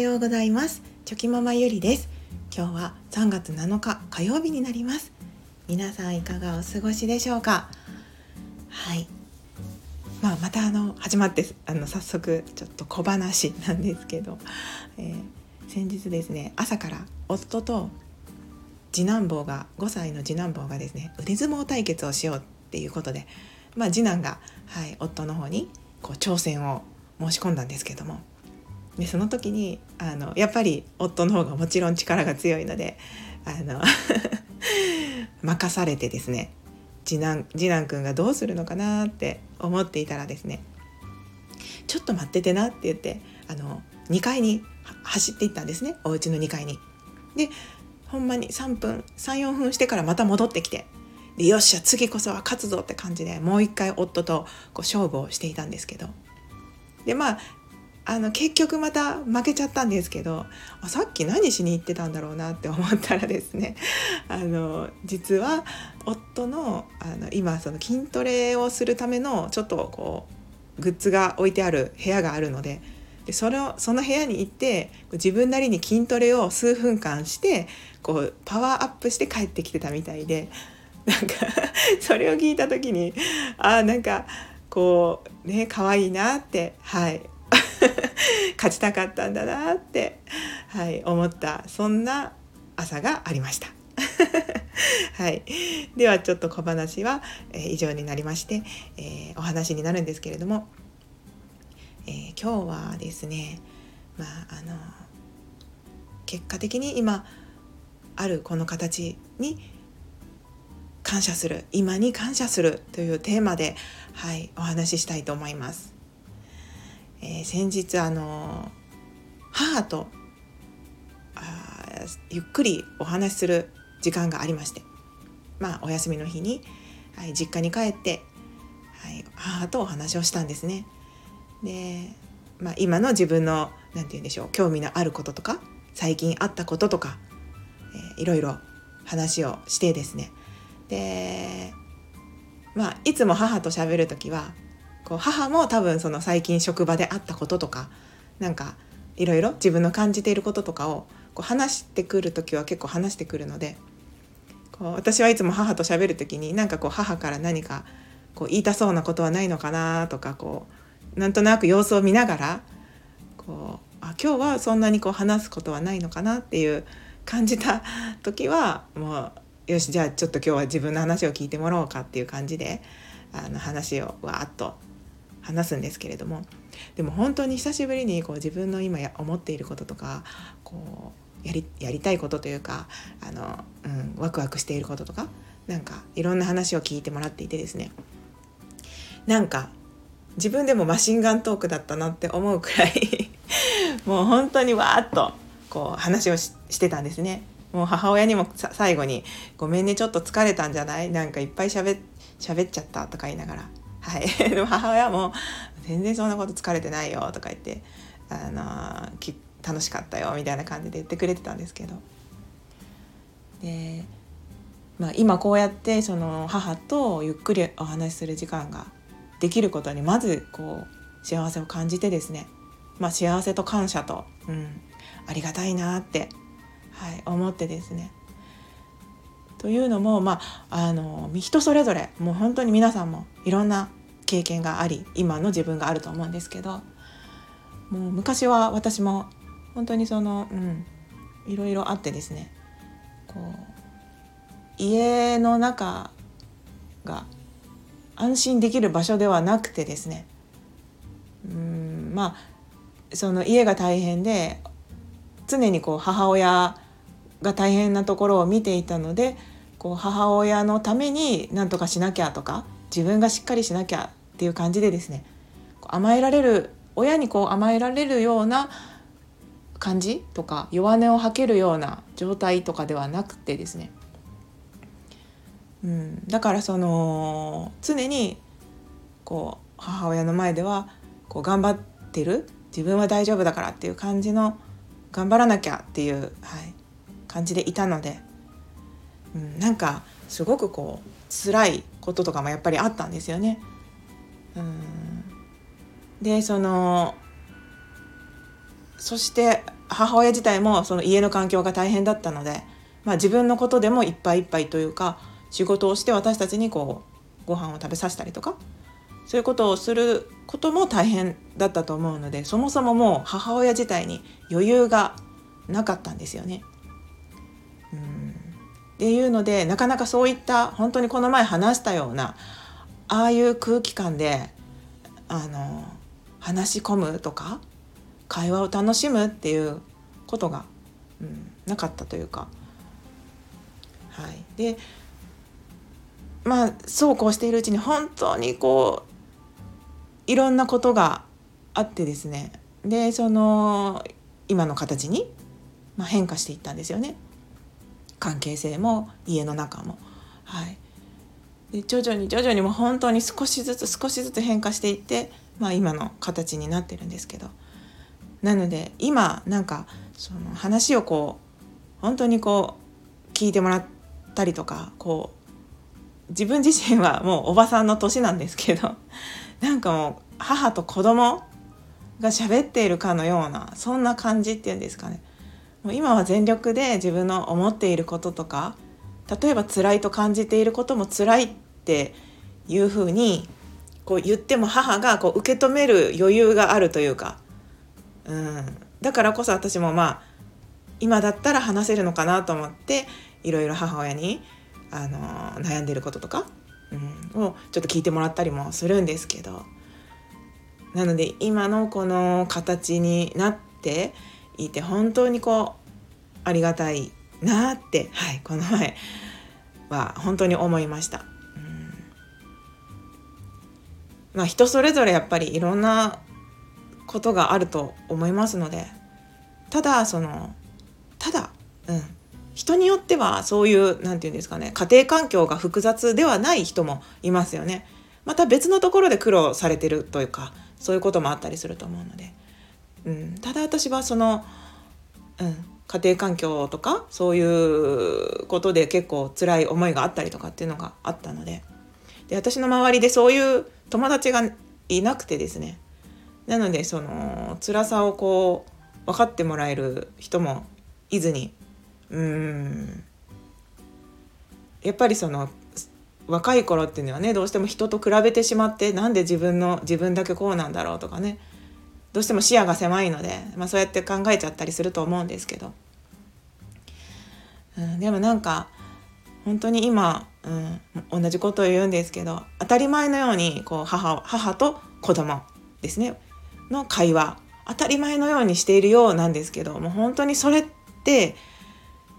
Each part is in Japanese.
ようございます。チョキママゆりです。今日は3月7日火曜日になります。皆さんいかがお過ごしでしょうか？はい。まあまたあの始まってあの早速ちょっと小話なんですけど、えー、先日ですね朝から夫と次男坊が5歳の次男坊がですね腕相撲対決をしようっていうことで、まあ、次男が、はい、夫の方にこう挑戦を申し込んだんですけども。でその時にあのやっぱり夫の方がもちろん力が強いのであの 任されてですね次男次男くんがどうするのかなって思っていたらですね「ちょっと待っててな」って言ってあの2階に走っていったんですねお家の2階に。でほんまに3分34分してからまた戻ってきてでよっしゃ次こそは勝つぞって感じでもう一回夫とこう勝負をしていたんですけどでまああの結局また負けちゃったんですけどさっき何しに行ってたんだろうなって思ったらですね あの実は夫のあの今その筋トレをするためのちょっとこうグッズが置いてある部屋があるのででそれをその部屋に行って自分なりに筋トレを数分間してこうパワーアップして帰ってきてたみたいで なんか それを聞いた時にあなんかこうね可愛いなってはい。勝ちたかったんだなって、はい、思ったそんな朝がありました。はい、ではちょっと小話は、えー、以上になりまして、えー、お話になるんですけれども、えー、今日はですねまああの結果的に今あるこの形に感謝する今に感謝するというテーマで、はい、お話ししたいと思います。えー、先日あの母とあゆっくりお話しする時間がありましてまあお休みの日に、はい、実家に帰って、はい、母とお話をしたんですね。で、まあ、今の自分の何て言うんでしょう興味のあることとか最近あったこととか、えー、いろいろ話をしてですねでまあいつも母と喋る時はこう母も多分その最近職場であったこととかなんかいろいろ自分の感じていることとかをこう話してくる時は結構話してくるのでこう私はいつも母と喋る時になんかこう母から何かこう言いたそうなことはないのかなとかこうなんとなく様子を見ながらこうあ今日はそんなにこう話すことはないのかなっていう感じた時はもうよしじゃあちょっと今日は自分の話を聞いてもらおうかっていう感じであの話をわーっと話すんですけれども。でも本当に久しぶりにこう自分の今や思っていることとかこうやりやりたいことというかあの、うん、ワクワクしていることとかなんかいろんな話を聞いてもらっていてですね。なんか自分でもマシンガントークだったなって思うくらい もう本当にわーっとこう話をしてたんですね。もう母親にも最後に「ごめんねちょっと疲れたんじゃない？なんかいっぱいしゃべっちゃった」とか言いながら。はい、母親も「全然そんなこと疲れてないよ」とか言ってあのき楽しかったよみたいな感じで言ってくれてたんですけど。で、まあ、今こうやってその母とゆっくりお話しする時間ができることにまずこう幸せを感じてですね、まあ、幸せと感謝と、うん、ありがたいなって、はい、思ってですね。というのも、まあ、あの人それぞれもう本当に皆さんもいろんな経験があり今の自分があると思うんですけどもう昔は私も本当にその、うん、いろいろあってですねこう家の中が安心できる場所ではなくてですねうんまあその家が大変で常にこう母親が大変なところを見ていたのでこう母親のために何とかしなきゃとか自分がしっかりしなきゃっていう感じでですね甘えられる親にこう甘えられるような感じとか弱音を吐けるような状態とかではなくてですね、うん、だからその常にこう母親の前ではこう頑張ってる自分は大丈夫だからっていう感じの頑張らなきゃっていう、はい、感じでいたので、うん、なんかすごくこう辛いこととかもやっぱりあったんですよね。うんでそのそして母親自体もその家の環境が大変だったので、まあ、自分のことでもいっぱいいっぱいというか仕事をして私たちにこうご飯を食べさせたりとかそういうことをすることも大変だったと思うのでそもそももう母親自体に余裕がなかったんですよね。っていうのでなかなかそういった本当にこの前話したようなああいう空気感であの話し込むとか会話を楽しむっていうことが、うん、なかったというか。はい、でまあそうこうしているうちに本当にこういろんなことがあってですね。でその今の形に、まあ、変化していったんですよね。関係性も家の中も。はい、で徐々に徐々にもう本当に少しずつ少しずつ変化していって、まあ、今の形になってるんですけど。なので今なんかその話をこう本当にこう聞いてもらったりとかこう自分自身はもうおばさんの年なんですけど なんかもう母と子供が喋っているかのようなそんな感じっていうんですかね。もう今は全力で自分の思っていることとか例えば辛いと感じていることも辛いっていうふうにこう言っても母がこう受け止める余裕があるというか、うん、だからこそ私もまあ今だったら話せるのかなと思っていろいろ母親に、あの悩んでることとか、うん、をちょっと聞いてもらったりもするんですけど。なので今のこの形になっていて本当にこうありがたいなって、はい、この前は本当に思いました。うんまあ、人それぞれやっぱりいろんなことがあると思いますのでただそのただ、うん、人によってはそういう何て言うんですかね家庭環境が複雑ではない人もいますよね。また別のところで苦労されてるというかそういうこともあったりすると思うので、うん、ただ私はその、うん、家庭環境とかそういうことで結構辛い思いがあったりとかっていうのがあったので。で私の周りでそういう友達がいなくてですね。なのでその辛さをこう分かってもらえる人もいずにうん。やっぱりその若い頃っていうのはねどうしても人と比べてしまってなんで自分の自分だけこうなんだろうとかね。どうしても視野が狭いので、まあ、そうやって考えちゃったりすると思うんですけど、うん、でもなんか本当に今、うん、同じことを言うんですけど当たり前のようにこう母母と子供ですね。の会話。当たり前のようにしているようなんですけどもう本当にそれって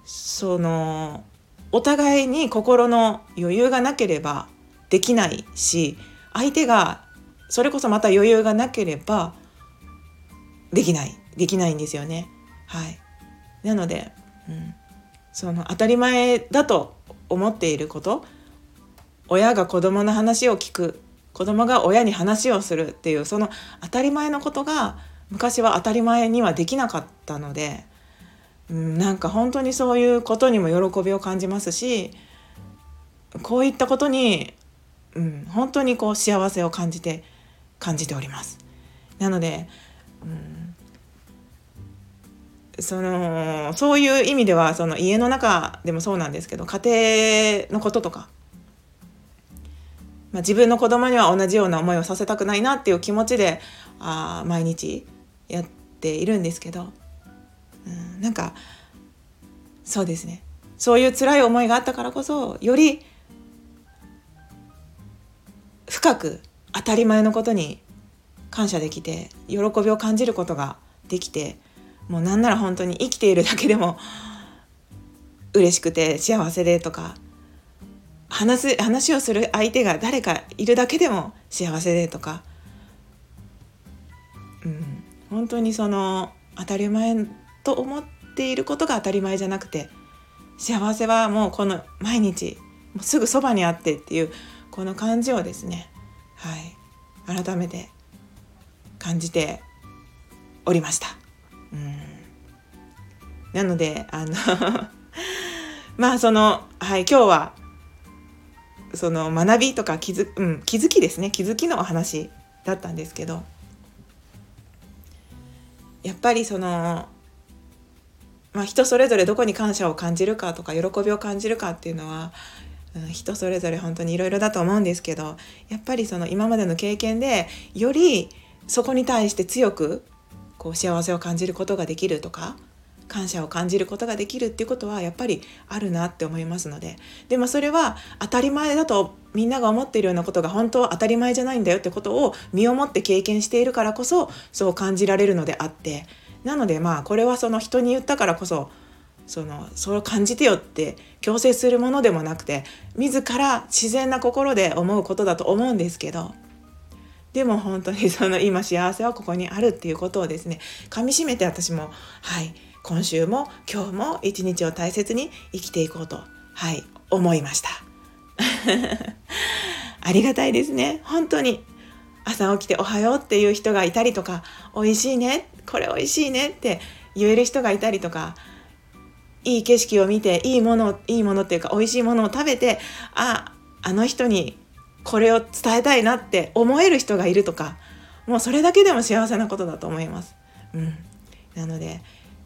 そのお互いに心の余裕がなければできないし相手がそれこそまた余裕がなければできない。できないんですよね。はい。なので、うん、その当たり前だと思っていること親が子供の話を聞く。子供が親に話をするっていうその当たり前のことが昔は当たり前にはできなかったので、うん、なんか本当にそういうことにも喜びを感じますしこういったことに、うん、本当にこう幸せを感じて感じております。なのでそのそういう意味ではその家の中でもそうなんですけど家庭のこととか、まあ、自分の子供には同じような思いをさせたくないなっていう気持ちであ毎日やっているんですけど、うん、なんかそうですね。そういう辛い思いがあったからこそより深く当たり前のことに感謝できて喜びを感じることができてもうなんなら本当に生きているだけでも嬉しくて幸せでとか話す話をする相手が誰かいるだけでも幸せでとか、うん、本当にその当たり前と思っていることが当たり前じゃなくて幸せはもうこの毎日もうすぐそばにあってっていうこの感じをですねはい改めて感じておりました。うん。なのであの まあそのはい今日はその学びとか気づ,、うん、気づきですね。気づきのお話だったんですけどやっぱりそのまあ、人それぞれどこに感謝を感じるかとか喜びを感じるかっていうのは、うん、人それぞれ本当にいろいろだと思うんですけどやっぱりその今までの経験でよりそこに対して強くこう幸せを感じることができるとか感謝を感じることができるっていうことはやっぱりあるなって思いますので。でもそれは当たり前だとみんなが思っているようなことが本当は当たり前じゃないんだよってことを身をもって経験しているからこそそう感じられるのであって。なのでまあこれはその人に言ったからこそそのそう感じてよって強制するものでもなくて自ら自然な心で思うことだと思うんですけどでも本当にその今幸せはここにあるっていうことをですねかみしめて私もはい今週も今日も一日を大切に生きていこうとはい思いました。ありがたいですね。本当に朝起きておはようっていう人がいたりとか美味しいねこれ美味しいねって言える人がいたりとかいい景色を見ていいものいいものっていうか美味しいものを食べてああの人にこれを伝えたいなって思える人がいるとかもうそれだけでも幸せなことだと思います。うん、なので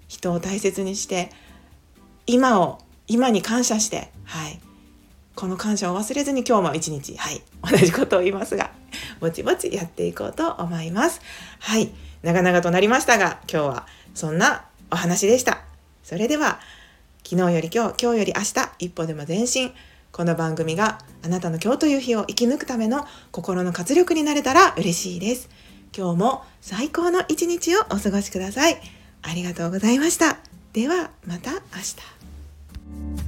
人を大切にして今を今に感謝してはいこの感謝を忘れずに今日も一日はい同じことを言いますがぼちぼちやっていこうと思います。はい長々となりましたが今日はそんなお話でした。それでは昨日より今日今日より明日一歩でも前進この番組があなたの今日という日を生き抜くための心の活力になれたら嬉しいです。今日も最高の一日をお過ごしください。ありがとうございました。ではまた明日。